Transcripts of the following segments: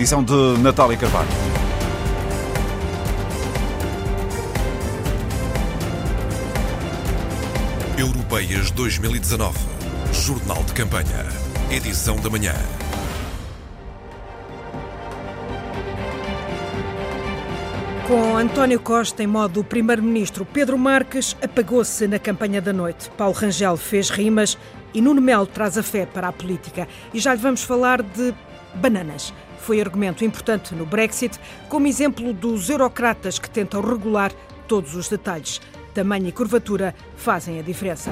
edição de Natália Carvalho. Europeias 2019. Jornal de Campanha. Edição da manhã. Com António Costa em modo primeiro-ministro, Pedro Marques apagou-se na campanha da noite. Paulo Rangel fez rimas e Nuno Melo traz a fé para a política. E já lhe vamos falar de bananas. Foi argumento importante no Brexit, como exemplo dos eurocratas que tentam regular todos os detalhes. Tamanho e curvatura fazem a diferença.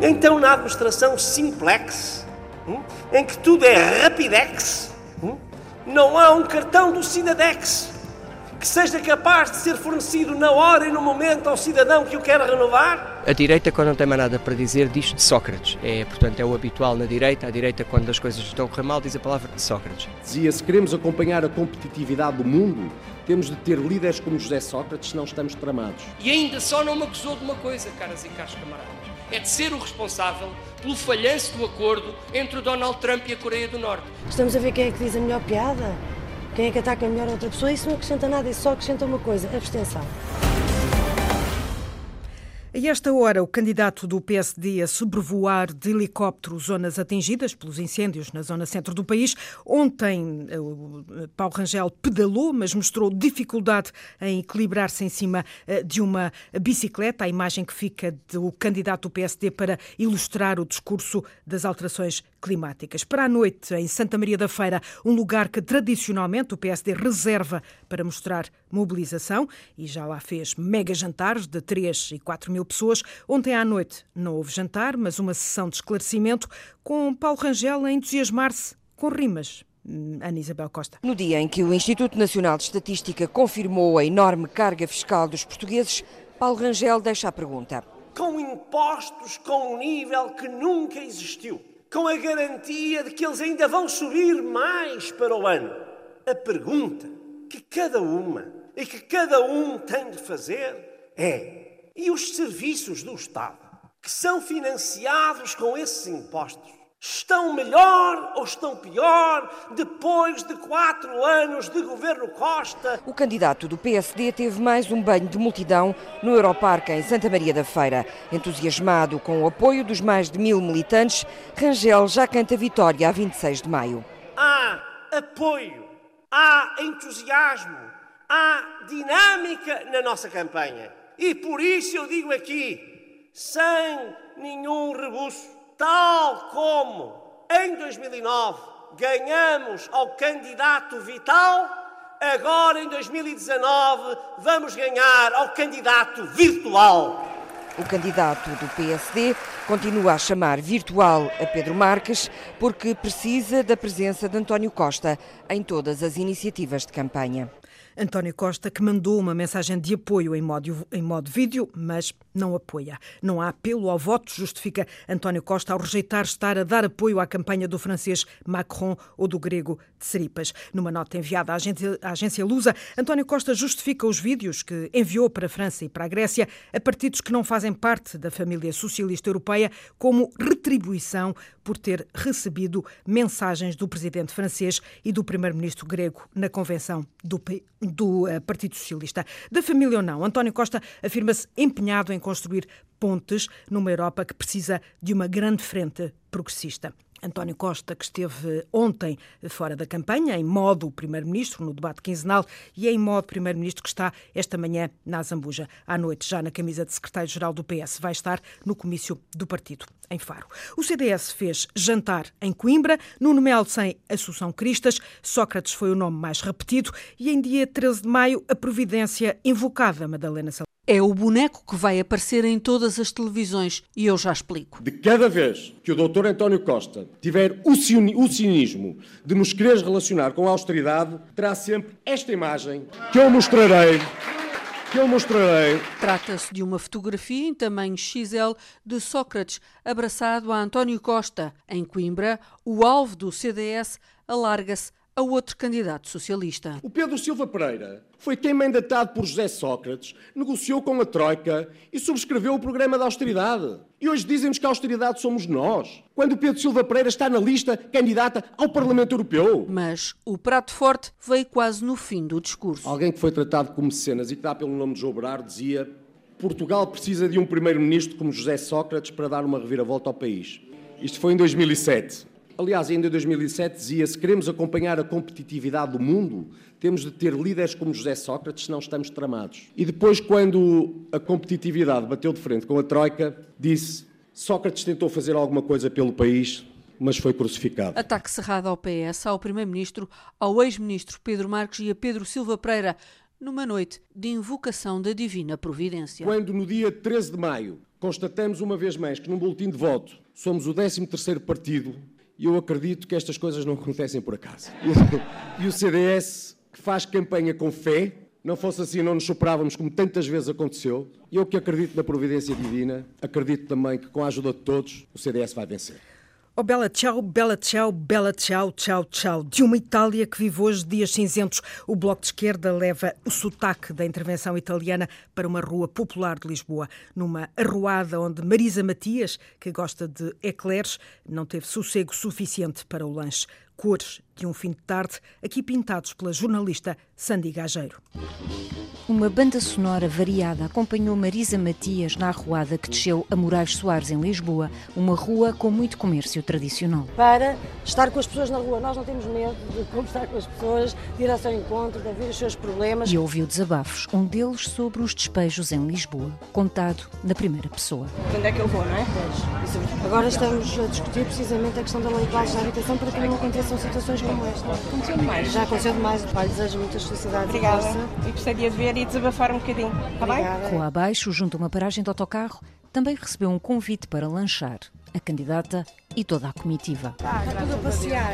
Então, na administração simplex, hum, em que tudo é rapidex, hum, não há um cartão do Cidadex que seja capaz de ser fornecido na hora e no momento ao cidadão que o quer renovar? A direita, quando não tem mais nada para dizer, diz de Sócrates. É, portanto, é o habitual na direita. A direita, quando as coisas estão a correr mal, diz a palavra de Sócrates. Dizia, se queremos acompanhar a competitividade do mundo, temos de ter líderes como José Sócrates, senão estamos tramados. E ainda só não me acusou de uma coisa, caras e caros camaradas. É de ser o responsável pelo falhanço do acordo entre o Donald Trump e a Coreia do Norte. Estamos a ver quem é que diz a melhor piada? Quem é que ataca melhor outra pessoa? Isso não acrescenta nada, isso só acrescenta uma coisa, abstenção. A esta hora, o candidato do PSD a sobrevoar de helicóptero zonas atingidas pelos incêndios na zona centro do país. Ontem, o Paulo Rangel pedalou, mas mostrou dificuldade em equilibrar-se em cima eh, de uma bicicleta. A imagem que fica do candidato do PSD para ilustrar o discurso das alterações climáticas. Para a noite, em Santa Maria da Feira, um lugar que tradicionalmente o PSD reserva para mostrar mobilização e já lá fez mega jantares de 3 e 4 mil pessoas. Ontem à noite não houve jantar, mas uma sessão de esclarecimento com Paulo Rangel a entusiasmar-se com rimas. Hum, Ana Isabel Costa. No dia em que o Instituto Nacional de Estatística confirmou a enorme carga fiscal dos portugueses, Paulo Rangel deixa a pergunta. Com impostos com um nível que nunca existiu, com a garantia de que eles ainda vão subir mais para o ano. A pergunta que cada uma e que cada um tem de fazer é: e os serviços do Estado, que são financiados com esses impostos, estão melhor ou estão pior depois de quatro anos de governo Costa? O candidato do PSD teve mais um banho de multidão no Europarque em Santa Maria da Feira. Entusiasmado com o apoio dos mais de mil militantes, Rangel já canta vitória a 26 de maio. Há apoio, há entusiasmo, há dinâmica na nossa campanha. E por isso eu digo aqui, sem nenhum rebuço, tal como em 2009 ganhamos ao candidato Vital, agora em 2019 vamos ganhar ao candidato virtual. O candidato do PSD continua a chamar virtual a Pedro Marques porque precisa da presença de António Costa em todas as iniciativas de campanha. António Costa, que mandou uma mensagem de apoio em modo, em modo vídeo, mas não apoia. Não há apelo ao voto, justifica António Costa ao rejeitar estar a dar apoio à campanha do francês Macron ou do grego Tsiripas. Numa nota enviada à agência, Lusa, António Costa justifica os vídeos que enviou para a França e para a Grécia a partidos que não fazem parte da família socialista europeia como retribuição por ter recebido mensagens do presidente francês e do primeiro-ministro grego na convenção do, do uh, Partido Socialista. Da família ou não, António Costa afirma-se empenhado em construir pontes numa Europa que precisa de uma grande frente progressista. António Costa, que esteve ontem fora da campanha, em modo primeiro-ministro, no debate quinzenal, e em modo primeiro-ministro que está esta manhã na Zambuja. À noite, já na camisa de secretário-geral do PS, vai estar no comício do partido, em Faro. O CDS fez jantar em Coimbra, Nuno Melo sem Assunção Cristas, Sócrates foi o nome mais repetido, e em dia 13 de maio, a providência invocada Madalena Salazar. É o boneco que vai aparecer em todas as televisões e eu já explico. De cada vez que o doutor António Costa tiver o cinismo de nos querer relacionar com a austeridade, terá sempre esta imagem que eu mostrarei que eu mostrarei. Trata-se de uma fotografia em tamanho XL de Sócrates abraçado a António Costa. Em Coimbra, o alvo do CDS alarga-se a outro candidato socialista. O Pedro Silva Pereira foi quem, mandatado por José Sócrates, negociou com a Troika e subscreveu o programa da austeridade. E hoje dizem-nos que a austeridade somos nós, quando o Pedro Silva Pereira está na lista candidata ao Parlamento Europeu. Mas o prato forte veio quase no fim do discurso. Alguém que foi tratado como mecenas e que dá pelo nome de João Berardo dizia Portugal precisa de um primeiro-ministro como José Sócrates para dar uma reviravolta ao país. Isto foi em 2007. Aliás, ainda em 2007 dizia: se queremos acompanhar a competitividade do mundo, temos de ter líderes como José Sócrates, senão estamos tramados. E depois, quando a competitividade bateu de frente com a Troika, disse: Sócrates tentou fazer alguma coisa pelo país, mas foi crucificado. Ataque cerrado ao PS, ao Primeiro-Ministro, ao ex-Ministro Pedro Marques e a Pedro Silva Pereira, numa noite de invocação da Divina Providência. Quando, no dia 13 de maio, constatamos uma vez mais que num boletim de voto somos o 13º partido e eu acredito que estas coisas não acontecem por acaso. E o CDS, que faz campanha com fé, não fosse assim, não nos superávamos como tantas vezes aconteceu. E eu que acredito na providência divina, acredito também que com a ajuda de todos, o CDS vai vencer. Oh, bela tchau, bela tchau, bela tchau, tchau, tchau. De uma Itália que vive hoje dias cinzentos, o Bloco de Esquerda leva o sotaque da intervenção italiana para uma rua popular de Lisboa. Numa arruada onde Marisa Matias, que gosta de eclairs, não teve sossego suficiente para o lanche. Cores de um fim de tarde, aqui pintados pela jornalista Sandy Gageiro. Uma banda sonora variada acompanhou Marisa Matias na arruada que desceu a Moraes Soares, em Lisboa, uma rua com muito comércio tradicional. Para estar com as pessoas na rua, nós não temos medo de conversar com as pessoas, de ir ao seu encontro, de ouvir os seus problemas. E ouviu desabafos, um deles sobre os despejos em Lisboa, contado na primeira pessoa. Onde é que eu vou, não é? Agora estamos a discutir precisamente a questão da lei de bases da habitação para que não aconteçam situações como esta. Aconteceu demais. Já aconteceu demais. Pai, desejo muitas felicidades. Obrigada. E gostaria de ver e desabafar um bocadinho. Está bem? Rua abaixo, junto a uma paragem de autocarro, também recebeu um convite para lanchar. A candidata e toda a comitiva. Está tudo a passear.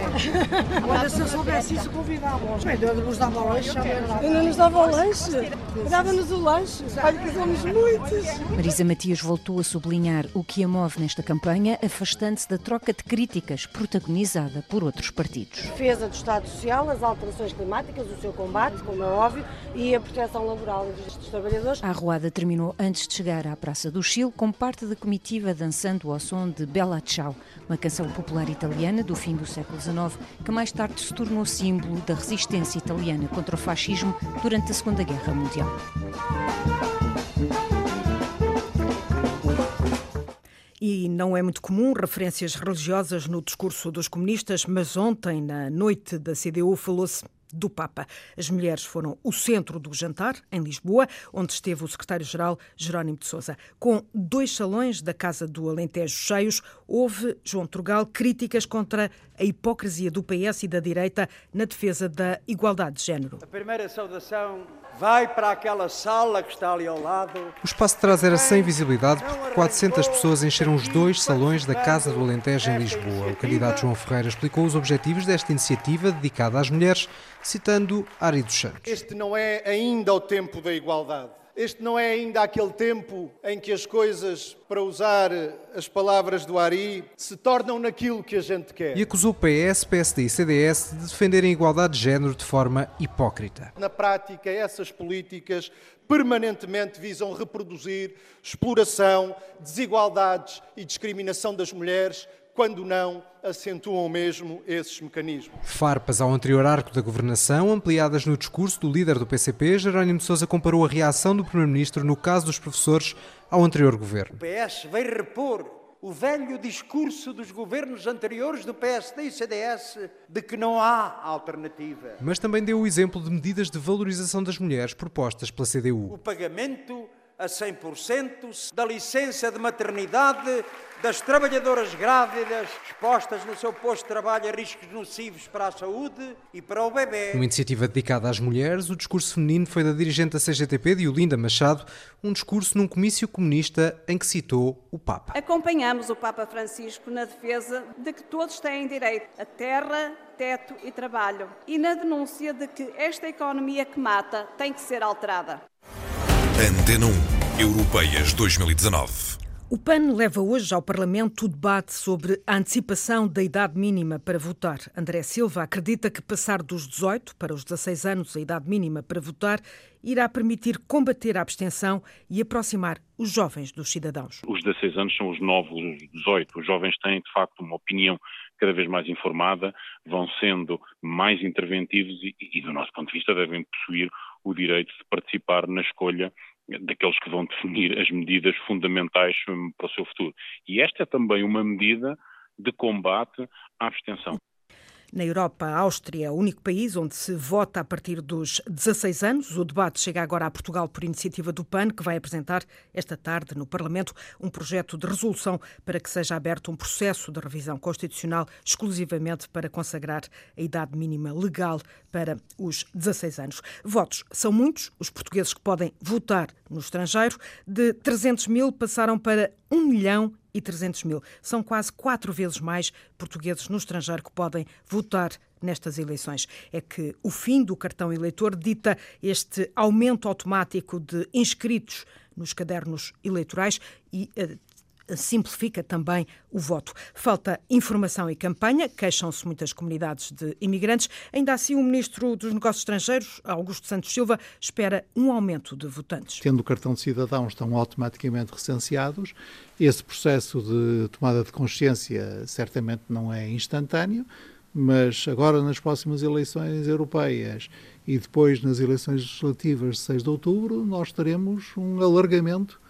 Agora, se eu soubesse isso, convidávamos. Ainda nos dava o lanche, Ainda nos dava o lanche? Dava-nos o lanche. Olha que somos muitos. Marisa Matias voltou a sublinhar o que a move nesta campanha, afastando-se da troca de críticas protagonizada por outros partidos. Defesa do Estado Social, as alterações climáticas, o seu combate, como é óbvio, e a proteção laboral dos trabalhadores. A arruada terminou antes de chegar à Praça do Chile, com parte da comitiva dançando ao som de Bella Ciao, uma canção popular italiana do fim do século XIX, que mais tarde se tornou símbolo da resistência italiana contra o fascismo durante a Segunda Guerra Mundial. E não é muito comum referências religiosas no discurso dos comunistas, mas ontem, na noite da CDU, falou-se do Papa. As mulheres foram o centro do jantar, em Lisboa, onde esteve o secretário-geral Jerónimo de Sousa. Com dois salões da Casa do Alentejo cheios, houve, João Trugal, críticas contra a hipocrisia do PS e da direita na defesa da igualdade de género. A primeira saudação vai para aquela sala que está ali ao lado. O espaço de trás era sem visibilidade porque 400 pessoas encheram os dois salões da Casa do Alentejo em Lisboa. O candidato João Ferreira explicou os objetivos desta iniciativa dedicada às mulheres, citando Ari dos Santos. Este não é ainda o tempo da igualdade. Este não é ainda aquele tempo em que as coisas, para usar as palavras do Ari, se tornam naquilo que a gente quer. E acusou PS, PSD e CDS de defenderem a igualdade de género de forma hipócrita. Na prática, essas políticas permanentemente visam reproduzir exploração, desigualdades e discriminação das mulheres quando não acentuam mesmo esses mecanismos. Farpas ao anterior arco da governação, ampliadas no discurso do líder do PCP, Jerónimo de Sousa comparou a reação do Primeiro-Ministro no caso dos professores ao anterior governo. O PS vai repor o velho discurso dos governos anteriores do PSD e CDS de que não há alternativa. Mas também deu o exemplo de medidas de valorização das mulheres propostas pela CDU. O pagamento a 100% da licença de maternidade das trabalhadoras grávidas expostas no seu posto de trabalho a riscos nocivos para a saúde e para o bebê. Numa iniciativa dedicada às mulheres, o discurso feminino foi da dirigente da CGTP, Diolinda Machado, um discurso num comício comunista em que citou o Papa. Acompanhamos o Papa Francisco na defesa de que todos têm direito a terra, teto e trabalho e na denúncia de que esta economia que mata tem que ser alterada. Antena 1, Europeias 2019. O PAN leva hoje ao Parlamento o debate sobre a antecipação da idade mínima para votar. André Silva acredita que passar dos 18 para os 16 anos a idade mínima para votar irá permitir combater a abstenção e aproximar os jovens dos cidadãos. Os 16 anos são os novos 18. Os jovens têm, de facto, uma opinião cada vez mais informada, vão sendo mais interventivos e, e do nosso ponto de vista, devem possuir o direito de participar na escolha daqueles que vão definir as medidas fundamentais hum, para o seu futuro. E esta é também uma medida de combate à abstenção. Na Europa, a Áustria é o único país onde se vota a partir dos 16 anos. O debate chega agora a Portugal por iniciativa do PAN, que vai apresentar esta tarde no Parlamento um projeto de resolução para que seja aberto um processo de revisão constitucional exclusivamente para consagrar a idade mínima legal para os 16 anos. Votos são muitos, os portugueses que podem votar no estrangeiro, de 300 mil passaram para 1 milhão e 300 mil. São quase quatro vezes mais portugueses no estrangeiro que podem votar nestas eleições. É que o fim do cartão eleitor dita este aumento automático de inscritos nos cadernos eleitorais e eh, simplifica também o voto. Falta informação e campanha, queixam-se muitas comunidades de imigrantes. Ainda assim, o Ministro dos Negócios Estrangeiros, Augusto Santos Silva, espera um aumento de votantes. Tendo o cartão de cidadão, estão automaticamente recenseados. Esse processo de tomada de consciência certamente não é instantâneo, mas agora nas próximas eleições europeias e depois nas eleições legislativas de 6 de outubro, nós teremos um alargamento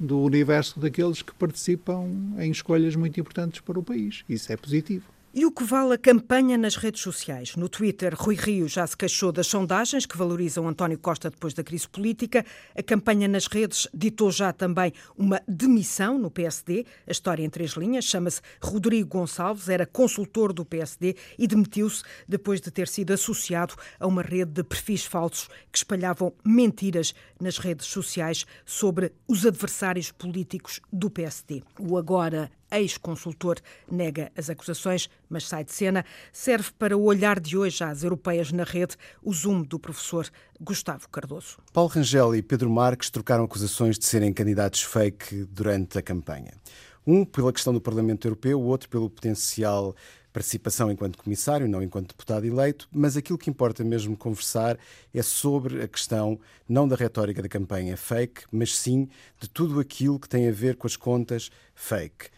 do universo daqueles que participam em escolhas muito importantes para o país. Isso é positivo. E o que vale a campanha nas redes sociais? No Twitter, Rui Rio já se queixou das sondagens que valorizam António Costa depois da crise política. A campanha nas redes ditou já também uma demissão no PSD. A história em três linhas chama-se Rodrigo Gonçalves, era consultor do PSD e demitiu-se depois de ter sido associado a uma rede de perfis falsos que espalhavam mentiras nas redes sociais sobre os adversários políticos do PSD. O agora ex-consultor, nega as acusações, mas sai de cena. Serve para o olhar de hoje às europeias na rede o zoom do professor Gustavo Cardoso. Paulo Rangel e Pedro Marques trocaram acusações de serem candidatos fake durante a campanha. Um pela questão do Parlamento Europeu, o outro pelo potencial participação enquanto comissário, não enquanto deputado eleito, mas aquilo que importa mesmo conversar é sobre a questão não da retórica da campanha fake, mas sim de tudo aquilo que tem a ver com as contas fake.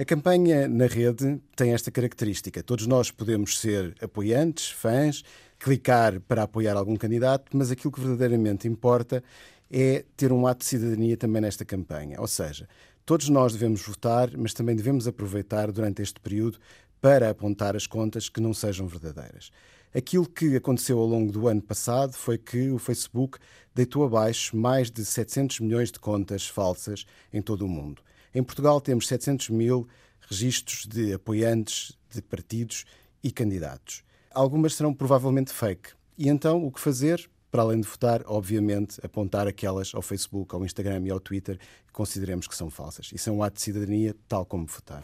A campanha na rede tem esta característica. Todos nós podemos ser apoiantes, fãs, clicar para apoiar algum candidato, mas aquilo que verdadeiramente importa é ter um ato de cidadania também nesta campanha. Ou seja, todos nós devemos votar, mas também devemos aproveitar durante este período para apontar as contas que não sejam verdadeiras. Aquilo que aconteceu ao longo do ano passado foi que o Facebook deitou abaixo mais de 700 milhões de contas falsas em todo o mundo. Em Portugal temos 700 mil registros de apoiantes de partidos e candidatos. Algumas serão provavelmente fake. E então o que fazer? Para além de votar, obviamente, apontar aquelas ao Facebook, ao Instagram e ao Twitter que consideremos que são falsas. Isso é um ato de cidadania, tal como votar.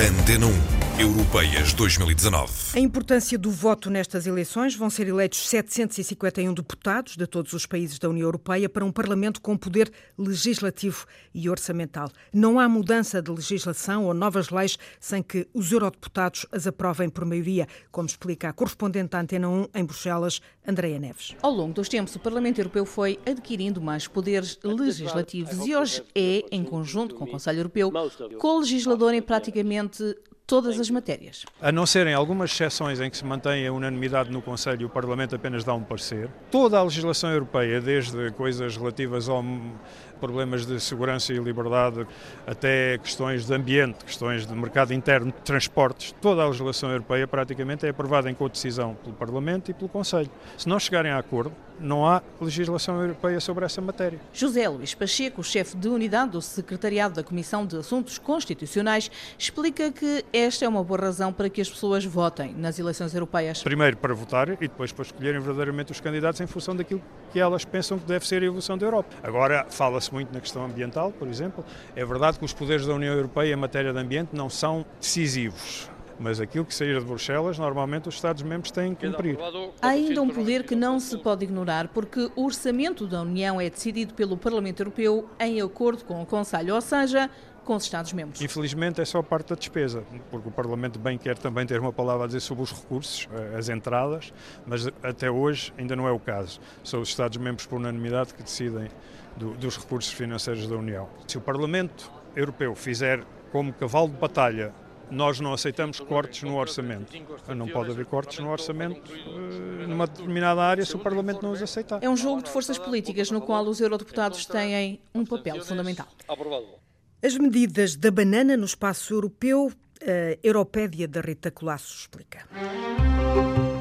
Antena 1, Europeias 2019. A importância do voto nestas eleições vão ser eleitos 751 deputados de todos os países da União Europeia para um Parlamento com poder legislativo e orçamental. Não há mudança de legislação ou novas leis sem que os eurodeputados as aprovem por maioria, como explica a correspondente da Antena 1 em Bruxelas, Andreia Neves. Ao longo dos tempos, o Parlamento Europeu foi adquirindo mais poderes legislativos e hoje é, em conjunto com o Conselho Europeu, co-legislador em praticamente todas as matérias. A não serem algumas exceções em que se mantém a unanimidade no Conselho e o Parlamento apenas dá um parecer, toda a legislação europeia, desde coisas relativas ao problemas de segurança e liberdade, até questões de ambiente, questões de mercado interno, de transportes, toda a legislação europeia praticamente é aprovada em co-decisão pelo Parlamento e pelo Conselho. Se não chegarem a acordo, não há legislação europeia sobre essa matéria. José Luís Pacheco, chefe de unidade do Secretariado da Comissão de Assuntos Constitucionais, explica que esta é uma boa razão para que as pessoas votem nas eleições europeias. Primeiro para votar e depois para escolherem verdadeiramente os candidatos em função daquilo que elas pensam que deve ser a evolução da Europa. Agora, fala-se muito na questão ambiental, por exemplo. É verdade que os poderes da União Europeia em matéria de ambiente não são decisivos mas aquilo que sair de Bruxelas, normalmente os Estados-membros têm que cumprir. Há ainda um poder que não se pode ignorar, porque o orçamento da União é decidido pelo Parlamento Europeu em acordo com o Conselho, ou seja, com os Estados-membros. Infelizmente é só parte da despesa, porque o Parlamento bem quer também ter uma palavra a dizer sobre os recursos, eh, as entradas, mas até hoje ainda não é o caso. São os Estados-membros por unanimidade que decidem do, dos recursos financeiros da União. Se o Parlamento Europeu fizer como cavalo de batalha nós não aceitamos cortes no orçamento. Não pode haver cortes no orçamento eh, numa determinada área se o Parlamento não os aceitar. É um jogo de forças políticas no qual os eurodeputados têm um papel fundamental. As medidas da banana no espaço europeu, a Europédia da Rita Colasso explica.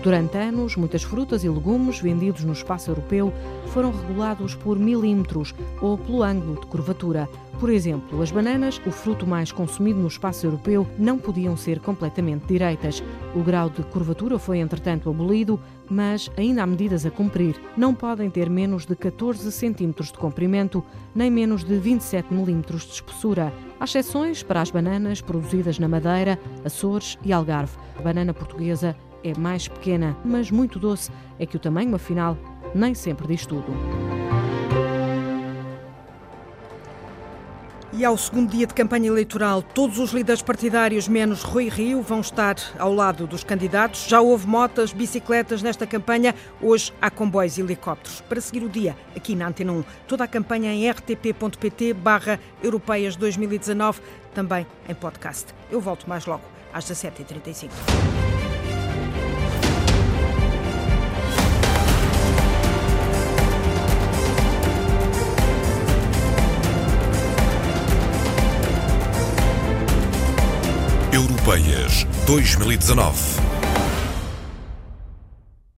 Durante anos, muitas frutas e legumes vendidos no espaço europeu foram regulados por milímetros ou pelo ângulo de curvatura. Por exemplo, as bananas, o fruto mais consumido no espaço europeu, não podiam ser completamente direitas. O grau de curvatura foi, entretanto, abolido, mas ainda há medidas a cumprir. Não podem ter menos de 14 centímetros de comprimento, nem menos de 27 milímetros de espessura. Há exceções para as bananas produzidas na Madeira, Açores e Algarve. A banana portuguesa é mais pequena, mas muito doce, é que o tamanho, afinal, nem sempre diz tudo. E ao segundo dia de campanha eleitoral, todos os líderes partidários, menos Rui Rio, vão estar ao lado dos candidatos. Já houve motas, bicicletas nesta campanha, hoje há comboios e helicópteros. Para seguir o dia, aqui na Antena 1, toda a campanha em rtp.pt barra Europeias 2019, também em podcast. Eu volto mais logo, às 17h35. 2019.